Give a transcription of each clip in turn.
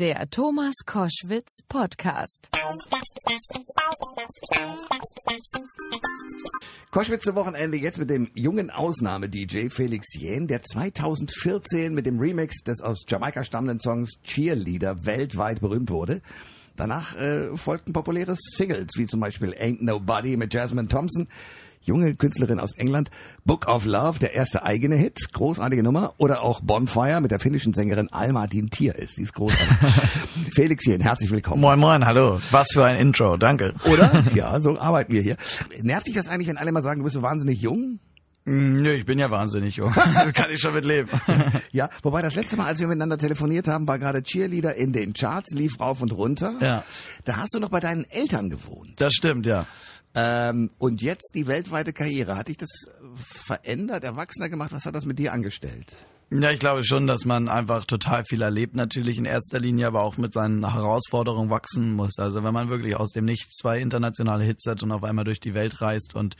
Der Thomas Koschwitz Podcast. Koschwitz zum Wochenende jetzt mit dem jungen Ausnahme-DJ Felix Jähn, der 2014 mit dem Remix des aus Jamaika stammenden Songs Cheerleader weltweit berühmt wurde. Danach äh, folgten populäre Singles, wie zum Beispiel Ain't Nobody mit Jasmine Thompson, junge Künstlerin aus England, Book of Love, der erste eigene Hit, großartige Nummer, oder auch Bonfire mit der finnischen Sängerin Alma Dintir ist, die ist großartig. Felix Jähn, herzlich willkommen. Moin Moin, hallo. Was für ein Intro, danke. Oder? Ja, so arbeiten wir hier. Nervt dich das eigentlich, wenn alle mal sagen, du bist so wahnsinnig jung? Mm, Nö, ich bin ja wahnsinnig jung. Das kann ich schon mit leben. Ja, wobei das letzte Mal, als wir miteinander telefoniert haben, war gerade Cheerleader in den Charts, lief rauf und runter. Ja. Da hast du noch bei deinen Eltern gewohnt. Das stimmt, ja. Ähm, und jetzt die weltweite Karriere. Hat dich das verändert, erwachsener gemacht? Was hat das mit dir angestellt? Ja, ich glaube schon, dass man einfach total viel erlebt, natürlich in erster Linie, aber auch mit seinen Herausforderungen wachsen muss. Also wenn man wirklich aus dem Nichts zwei internationale Hits hat und auf einmal durch die Welt reist und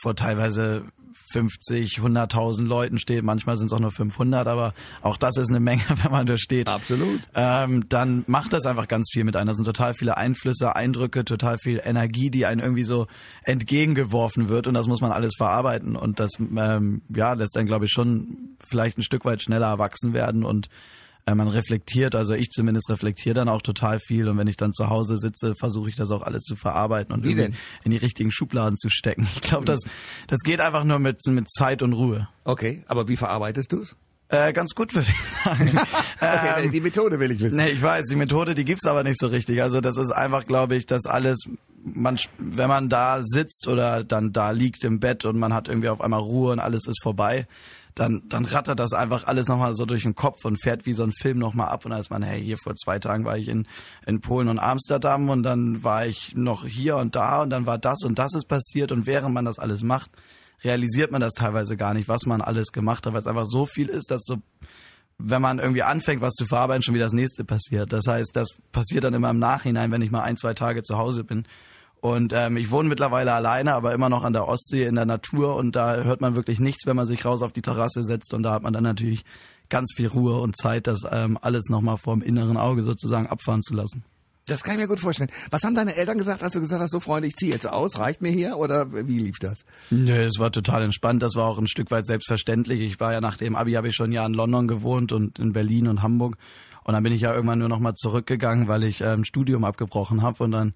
vor teilweise 50, 100.000 Leuten steht, manchmal sind es auch nur 500, aber auch das ist eine Menge, wenn man da steht. Absolut. Ähm, dann macht das einfach ganz viel mit einem. Da sind total viele Einflüsse, Eindrücke, total viel Energie, die einem irgendwie so entgegengeworfen wird und das muss man alles verarbeiten und das ähm, ja lässt dann glaube ich schon vielleicht ein Stück weit schneller erwachsen werden und äh, man reflektiert, also ich zumindest reflektiere dann auch total viel und wenn ich dann zu Hause sitze, versuche ich das auch alles zu verarbeiten und Wie irgendwie denn? in die richtigen Schubladen zu stecken. Ich glaube, das das geht einfach nur mit mit Zeit und Ruhe. Okay, aber wie verarbeitest du es? Äh, ganz gut würde ich sagen. Okay, Ähm, die Methode will ich wissen. Nee, ich weiß, die Methode, die gibt's aber nicht so richtig. Also das ist einfach, glaube ich, dass alles, man, wenn man da sitzt oder dann da liegt im Bett und man hat irgendwie auf einmal Ruhe und alles ist vorbei, dann, dann rattert das einfach alles nochmal so durch den Kopf und fährt wie so ein Film nochmal ab und ist man, hey, hier vor zwei Tagen war ich in, in Polen und Amsterdam und dann war ich noch hier und da und dann war das und das ist passiert und während man das alles macht, realisiert man das teilweise gar nicht, was man alles gemacht hat, weil es einfach so viel ist, dass so wenn man irgendwie anfängt, was zu verarbeiten, schon wieder das nächste passiert. Das heißt, das passiert dann immer im Nachhinein, wenn ich mal ein, zwei Tage zu Hause bin. Und ähm, ich wohne mittlerweile alleine, aber immer noch an der Ostsee in der Natur und da hört man wirklich nichts, wenn man sich raus auf die Terrasse setzt und da hat man dann natürlich ganz viel Ruhe und Zeit, das ähm, alles nochmal vor dem inneren Auge sozusagen abfahren zu lassen. Das kann ich mir gut vorstellen. Was haben deine Eltern gesagt, als du gesagt hast, so Freunde, ich ziehe jetzt aus, reicht mir hier oder wie lief das? Nö, es war total entspannt. Das war auch ein Stück weit selbstverständlich. Ich war ja nach dem Abi habe ich schon ein Jahr in London gewohnt und in Berlin und Hamburg. Und dann bin ich ja irgendwann nur noch mal zurückgegangen, weil ich ähm, Studium abgebrochen habe und dann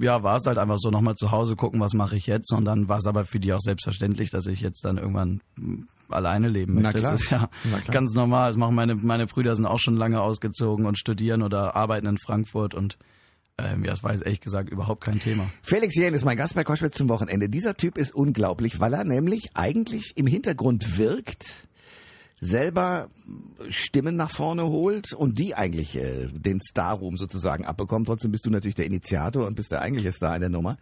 ja, war es halt einfach so nochmal zu Hause gucken, was mache ich jetzt und dann war es aber für die auch selbstverständlich, dass ich jetzt dann irgendwann mm, alleine leben Na möchte. klar. Das ist ja Na ganz normal. Das machen meine meine Brüder sind auch schon lange ausgezogen und studieren oder arbeiten in Frankfurt und ähm, ja, das war jetzt ehrlich gesagt überhaupt kein Thema. Felix Jähn ist mein Gast bei Koschwitz zum Wochenende. Dieser Typ ist unglaublich, weil er nämlich eigentlich im Hintergrund wirkt, selber Stimmen nach vorne holt und die eigentlich äh, den Starruhm sozusagen abbekommt. Trotzdem bist du natürlich der Initiator und bist der eigentliche Star in der Nummer.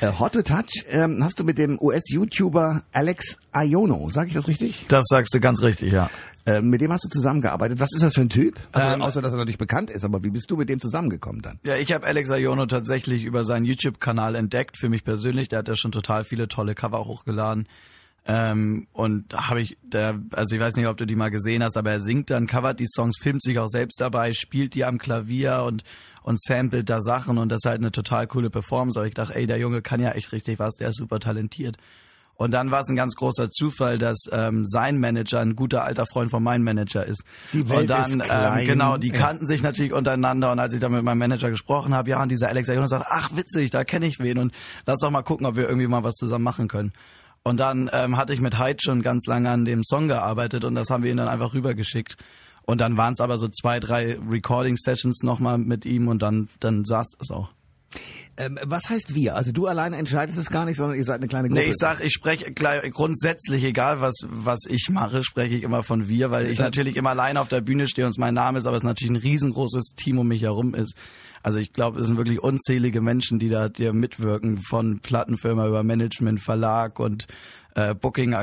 Äh, Hot to Touch ähm, hast du mit dem US-YouTuber Alex Iono, sage ich das richtig? Das sagst du ganz richtig, ja. Äh, mit dem hast du zusammengearbeitet. Was ist das für ein Typ? Also, Ähm, außer dass er natürlich bekannt ist, aber wie bist du mit dem zusammengekommen dann? Ja, ich habe Alex Ayono tatsächlich über seinen YouTube-Kanal entdeckt, für mich persönlich. Der hat ja schon total viele tolle Cover hochgeladen. Ähm, und habe ich, der, also ich weiß nicht, ob du die mal gesehen hast, aber er singt dann, covert die Songs, filmt sich auch selbst dabei, spielt die am Klavier und und samplet da Sachen und das ist halt eine total coole Performance. Aber ich dachte, ey, der Junge kann ja echt richtig was, der ist super talentiert. Und dann war es ein ganz großer Zufall, dass ähm, sein Manager ein guter alter Freund von meinem Manager ist. Die Welt und dann, ist klein. Ähm, genau, die Ja. kannten sich natürlich untereinander und als ich dann mit meinem Manager gesprochen habe, ja, und dieser Alex Jonas sagt, ach witzig, da kenne ich wen und lass doch mal gucken, ob wir irgendwie mal was zusammen machen können. Und dann ähm, hatte ich mit Hyde schon ganz lange an dem Song gearbeitet und das haben wir ihm dann einfach rübergeschickt. Und dann waren es aber so zwei, drei Recording-Sessions nochmal mit ihm und dann, dann saß es auch. Ähm, was heißt wir? Also du alleine entscheidest es gar nicht, sondern ihr seid eine kleine Gruppe. Nee, ich sag, ich spreche grundsätzlich, egal was, was ich mache, spreche ich immer von wir, weil ich natürlich immer alleine auf der Bühne stehe und es mein Name ist, aber es natürlich ein riesengroßes Team um mich herum ist. Also ich glaube, es sind wirklich unzählige Menschen, die da dir mitwirken, von Plattenfirma über Management, Verlag und äh,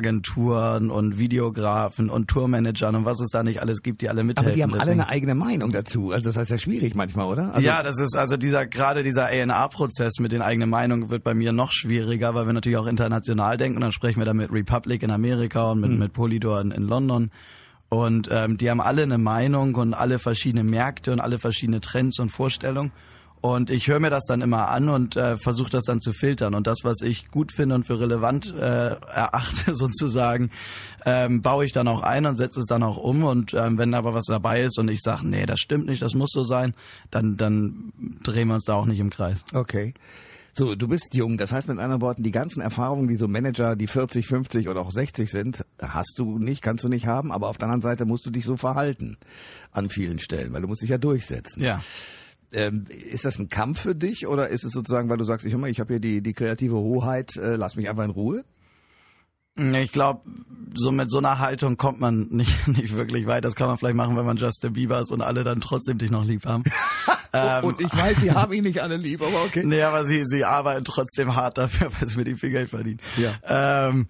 Booking-Agenturen und Videografen und Tourmanagern und was es da nicht alles gibt, die alle mithelfen. Aber die haben alle Deswegen- eine eigene Meinung dazu. Also das heißt ja schwierig manchmal, oder? Also, ja, das ist also dieser gerade dieser A&R-Prozess mit den eigenen Meinungen wird bei mir noch schwieriger, weil wir natürlich auch international denken und dann sprechen wir da mit Republic in Amerika und mit, mit Polydor in, in London Und ähm, die haben alle eine Meinung und alle verschiedene Märkte und alle verschiedene Trends und Vorstellungen. Und ich höre mir das dann immer an und äh, versuche das dann zu filtern. Und das, was ich gut finde und für relevant äh, erachte sozusagen, ähm, baue ich dann auch ein und setze es dann auch um. Und ähm, wenn aber was dabei ist und ich sage, nee, das stimmt nicht, das muss so sein, dann, dann drehen wir uns da auch nicht im Kreis. Okay. So, du bist jung, das heißt mit anderen Worten, die ganzen Erfahrungen, die so Manager, die 40, 50 oder auch 60 sind, hast du nicht, kannst du nicht haben, aber auf der anderen Seite musst du dich so verhalten an vielen Stellen, weil du musst dich ja durchsetzen. Ja. Ähm, ist das ein Kampf für dich oder ist es sozusagen, weil du sagst, ich, ich habe hier die, die kreative Hoheit, äh, lass mich einfach in Ruhe? Ich glaube, so mit so einer Haltung kommt man nicht, nicht wirklich weit. Das kann man vielleicht machen, wenn man Justin Bieber ist und alle dann trotzdem dich noch lieb haben. ähm, und ich weiß, sie haben ihn nicht alle lieb, aber okay. Nee, aber sie, sie arbeiten trotzdem hart dafür, weil sie mit ihm viel Geld verdienen. Ja. Ähm,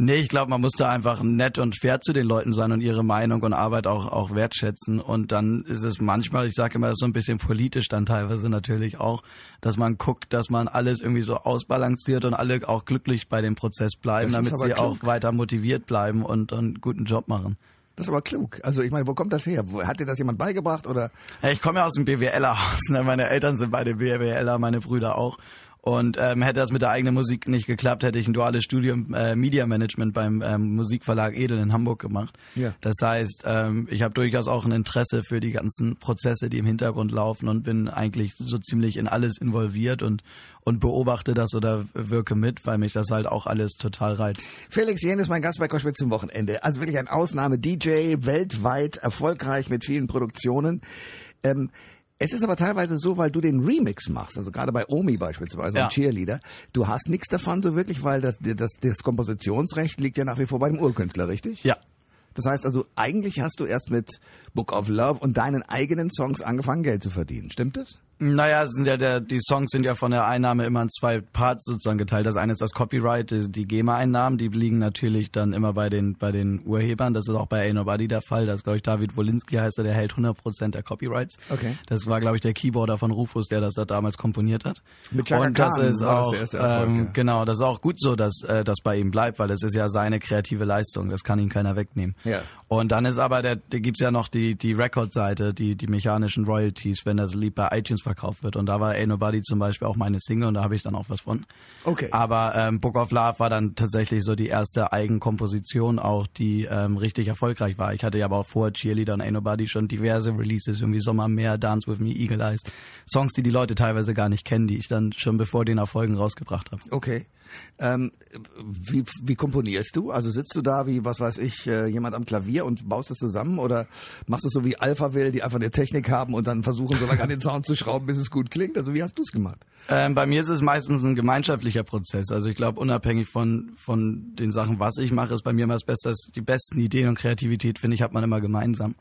Nee, ich glaube, man muss da einfach nett und fair zu den Leuten sein und ihre Meinung und Arbeit auch, auch wertschätzen. Und dann ist es manchmal, ich sage immer, so ein bisschen politisch dann teilweise natürlich auch, dass man guckt, dass man alles irgendwie so ausbalanciert und alle auch glücklich bei dem Prozess bleiben, damit sie klug. auch weiter motiviert bleiben und, und einen guten Job machen. Das ist aber klug. Also ich meine, wo kommt das her? Hat dir das jemand beigebracht oder? Ich komme ja aus dem BWLer-Haus. Ne? Meine Eltern sind beide BWLer, meine Brüder auch. Und ähm, hätte das mit der eigenen Musik nicht geklappt, hätte ich ein duales Studium äh, Media Management beim ähm, Musikverlag Edel in Hamburg gemacht. Ja. Das heißt, ähm, ich habe durchaus auch ein Interesse für die ganzen Prozesse, die im Hintergrund laufen und bin eigentlich so ziemlich in alles involviert und und beobachte das oder wirke mit, weil mich das halt auch alles total reizt. Felix Jen ist mein Gast bei Koschwitz zum Wochenende. Also wirklich ein Ausnahme-DJ, weltweit erfolgreich mit vielen Produktionen. Ähm, es ist aber teilweise so, weil du den Remix machst, also gerade bei Omi beispielsweise, Ja. und Cheerleader, du hast nichts davon so wirklich, weil das, das, das Kompositionsrecht liegt ja nach wie vor bei dem Urkünstler, richtig? Ja, Das heißt also, eigentlich hast du erst mit Book of Love und deinen eigenen Songs angefangen, Geld zu verdienen. Stimmt das? Naja, sind ja der, die Songs sind ja von der Einnahme immer in zwei Parts sozusagen geteilt. Das eine ist das Copyright, die, die GEMA-Einnahmen, die liegen natürlich dann immer bei den, bei den Urhebern. Das ist auch bei Ain't Nobody der Fall. Das ist, glaube ich, David Wolinski heißt er, der hält 100% der Copyrights. Okay. Das war, glaube ich, der Keyboarder von Rufus, der das da damals komponiert hat. Mit Chaka Und das Khan ist das auch, der erste Erfolg, ähm, ja. genau, das ist auch gut so, dass äh, das bei ihm bleibt, weil es ist ja seine kreative Leistung. Das kann ihn keiner wegnehmen. Ja. Und dann ist aber der, da gibt's ja noch die die Record-Seite, die die mechanischen Royalties, wenn das Lied bei iTunes verkauft wird. Und da war Ain't Nobody zum Beispiel auch meine Single und da habe ich dann auch was von. Okay. Aber ähm, Book of Love war dann tatsächlich so die erste Eigenkomposition auch, die ähm, richtig erfolgreich war. Ich hatte ja aber auch vor Cheerleader und Ain't Nobody schon diverse Releases, irgendwie Sommermeer, Dance With Me, Eagle Eyes. Songs, die die Leute teilweise gar nicht kennen, die ich dann schon bevor den Erfolgen rausgebracht habe. Okay. Ähm, wie, wie komponierst du? Also sitzt du da wie, was weiß ich, äh, jemand am Klavier und baust das zusammen oder machst du es so wie Alpha will, die einfach eine Technik haben und dann versuchen so lange an den Sound zu schrauben, bis es gut klingt? Also wie hast du es gemacht? Ähm, bei mir ist es meistens ein gemeinschaftlicher Prozess. Also ich glaube, unabhängig von, von den Sachen, was ich mache, ist bei mir immer das Beste, die besten Ideen und Kreativität, finde ich, hat man immer gemeinsam.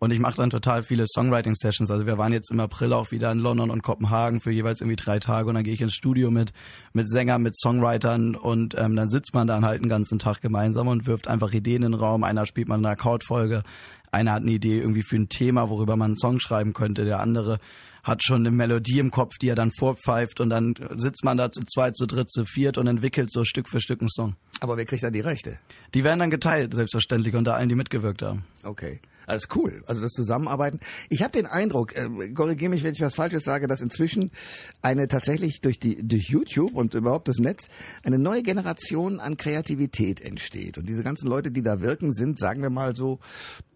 Und ich mache dann total viele Songwriting-Sessions. Also wir waren jetzt im April auch wieder in London und Kopenhagen für jeweils irgendwie drei Tage und dann gehe ich ins Studio mit, mit Sängern, mit Songwritern und ähm, dann sitzt man dann halt einen ganzen Tag gemeinsam und wirft einfach Ideen in den Raum. Einer spielt mal eine Akkordfolge, einer hat eine Idee irgendwie für ein Thema, worüber man einen Song schreiben könnte, der andere hat schon eine Melodie im Kopf, die er dann vorpfeift und dann sitzt man da zu zweit, zu dritt, zu viert und entwickelt so Stück für Stück einen Song. Aber wer kriegt dann die Rechte? Die werden dann geteilt, selbstverständlich, unter allen, die mitgewirkt haben. Okay. Alles cool. Also das Zusammenarbeiten. Ich habe den Eindruck, äh, korrigiere mich, wenn ich was Falsches sage, dass inzwischen eine tatsächlich durch die durch YouTube und überhaupt das Netz eine neue Generation an Kreativität entsteht. Und diese ganzen Leute, die da wirken, sind, sagen wir mal so,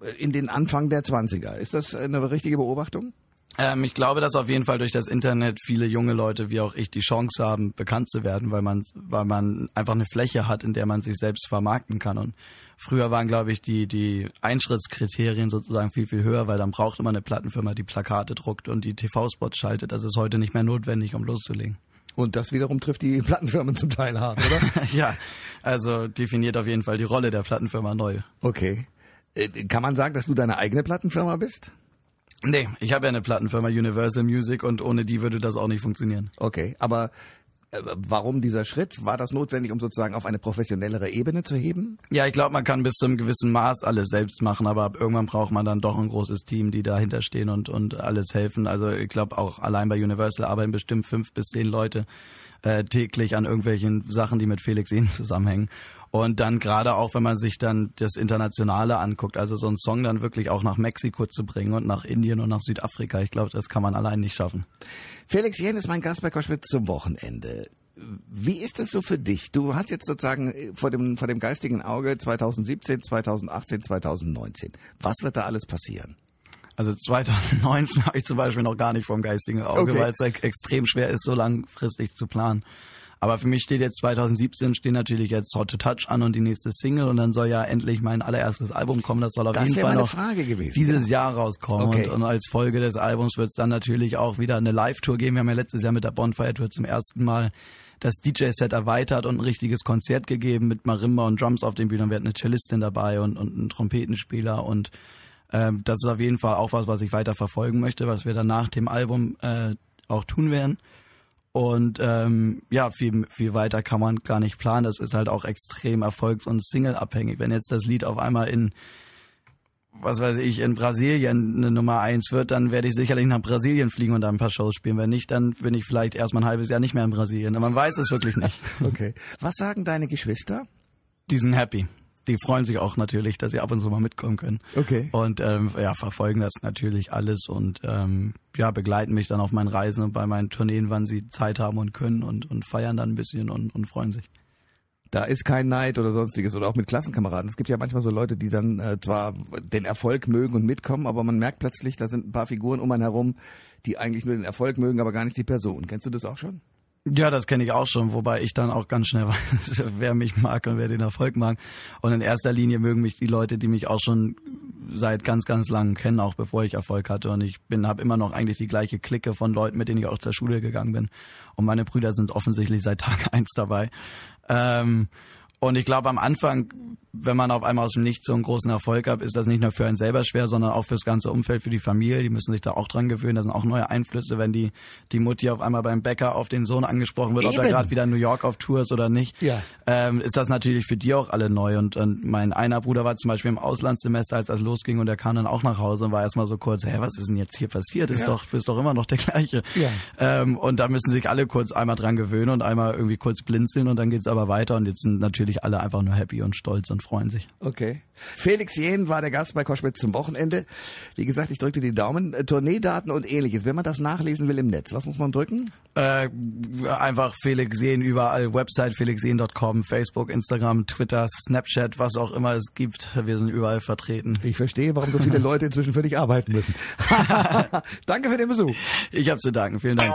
äh, in den Anfang der 20er. Ist das eine richtige Beobachtung? Ähm, ich glaube, dass auf jeden Fall durch das Internet viele junge Leute wie auch ich die Chance haben, bekannt zu werden, weil man, weil man einfach eine Fläche hat, in der man sich selbst vermarkten kann. Und früher waren, glaube ich, die, die Eintrittskriterien sozusagen viel, viel höher, weil dann brauchte man eine Plattenfirma, die Plakate druckt und die TV-Spots schaltet. Das ist heute nicht mehr notwendig, um loszulegen. Und das wiederum trifft die Plattenfirmen zum Teil hart, oder? ja, also definiert auf jeden Fall die Rolle der Plattenfirma neu. okay. Äh, Kann man sagen, dass du deine eigene Plattenfirma bist? Nee, ich habe ja eine Plattenfirma Universal Music und ohne die würde das auch nicht funktionieren. Okay, aber äh, warum dieser Schritt? War das notwendig, um sozusagen auf eine professionellere Ebene zu heben? Ja, ich glaube, man kann bis zu einem gewissen Maß alles selbst machen, aber ab irgendwann braucht man dann doch ein großes Team, die dahinter stehen und, und alles helfen. Also ich glaube, auch allein bei Universal arbeiten bestimmt fünf bis zehn Leute äh, täglich an irgendwelchen Sachen, die mit Felix Ehn zusammenhängen. Und dann gerade auch, wenn man sich dann das Internationale anguckt, also so einen Song dann wirklich auch nach Mexiko zu bringen und nach Indien und nach Südafrika, ich glaube, das kann man allein nicht schaffen. Felix Jen ist mein Gast bei Koschwitz zum Wochenende. Wie ist das so für dich? Du hast jetzt sozusagen äh, vor dem, vor dem geistigen Auge 2017, 2018, 2019. Was wird da alles passieren? Also 2019 habe ich zum Beispiel noch gar nicht vom geistigen Auge, okay. weil es extrem schwer ist, so langfristig zu planen. Aber für mich steht jetzt 2017 stehen natürlich jetzt Hot to Touch an und die nächste Single und dann soll ja endlich mein allererstes Album kommen. Das soll auf das jeden Fall noch dieses ja. Jahr rauskommen. Okay. Und, und, als Folge des Albums wird es dann natürlich auch wieder eine Live-Tour geben. Wir haben ja letztes Jahr mit der Bonfire Tour zum ersten Mal das DJ-Set erweitert und ein richtiges Konzert gegeben mit Marimba und Drums auf den Bühnen. Wir hatten eine Cellistin dabei und, und einen Trompetenspieler und ähm, das ist auf jeden Fall auch was, was ich weiter verfolgen möchte, was wir dann nach dem Album äh, auch tun werden. Und ähm, ja, viel, viel weiter kann man gar nicht planen. Das ist halt auch extrem erfolgs- und single-abhängig. Wenn jetzt das Lied auf einmal in was weiß ich, in Brasilien eine Nummer eins wird, dann werde ich sicherlich nach Brasilien fliegen und da ein paar Shows spielen. Wenn nicht, dann bin ich vielleicht erst mal ein halbes Jahr nicht mehr in Brasilien. Man weiß es wirklich nicht. Okay. Was sagen deine Geschwister? Die sind happy. Die freuen sich auch natürlich, dass sie ab und zu mal mitkommen können. Okay. Und ähm, ja, verfolgen das natürlich alles und ähm, ja, begleiten mich dann auf meinen Reisen und bei meinen Tourneen, wann sie Zeit haben und können und, und feiern dann ein bisschen und, und freuen sich. Da ist kein Neid oder sonstiges oder auch mit Klassenkameraden. Es gibt ja manchmal so Leute, die dann äh, zwar den Erfolg mögen und mitkommen, aber man merkt plötzlich, da sind ein paar Figuren um einen herum, die eigentlich nur den Erfolg mögen, aber gar nicht die Person. Kennst du das auch schon? Ja, das kenne ich auch schon, wobei ich dann auch ganz schnell weiß, wer mich mag und wer den Erfolg mag. Und in erster Linie mögen mich die Leute, die mich auch schon seit ganz, ganz langem kennen, auch bevor ich Erfolg hatte. Und ich bin, habe immer noch eigentlich die gleiche Clique von Leuten, mit denen ich auch zur Schule gegangen bin. Und meine Brüder sind offensichtlich seit Tag eins dabei. Ähm, und ich glaube, am Anfang wenn man auf einmal aus dem Nichts so einen großen Erfolg hat, ist das nicht nur für einen selber schwer, sondern auch fürs ganze Umfeld, für die Familie. Die müssen sich da auch dran gewöhnen. Da sind auch neue Einflüsse, wenn die, die Mutti auf einmal beim Bäcker auf den Sohn angesprochen wird, Eben. ob er gerade wieder in New York auf Tour ist oder nicht. Ja. Ähm, ist das natürlich für die auch alle neu. Und, und mein einer Bruder war zum Beispiel im Auslandssemester, als das losging und er kam dann auch nach Hause und war erstmal so kurz, hä, was ist denn jetzt hier passiert? Ist ja. doch, bist doch immer noch der gleiche. Ja. Ähm, und da müssen sich alle kurz einmal dran gewöhnen und einmal irgendwie kurz blinzeln und dann geht's aber weiter und jetzt sind natürlich alle einfach nur happy und stolz und freuen sich. Okay. Felix Jähn war der Gast bei Koschwitz zum Wochenende. Wie gesagt, ich drückte die Daumen. Äh, Tourneedaten und ähnliches. Wenn man das nachlesen will im Netz, was muss man drücken? Äh, einfach Felix Jähn überall. Website felixjähn.com, Facebook, Instagram, Twitter, Snapchat, was auch immer es gibt. Wir sind überall vertreten. Ich verstehe, warum so viele Leute inzwischen für dich arbeiten müssen. Danke für den Besuch. Ich habe zu danken. Vielen Dank.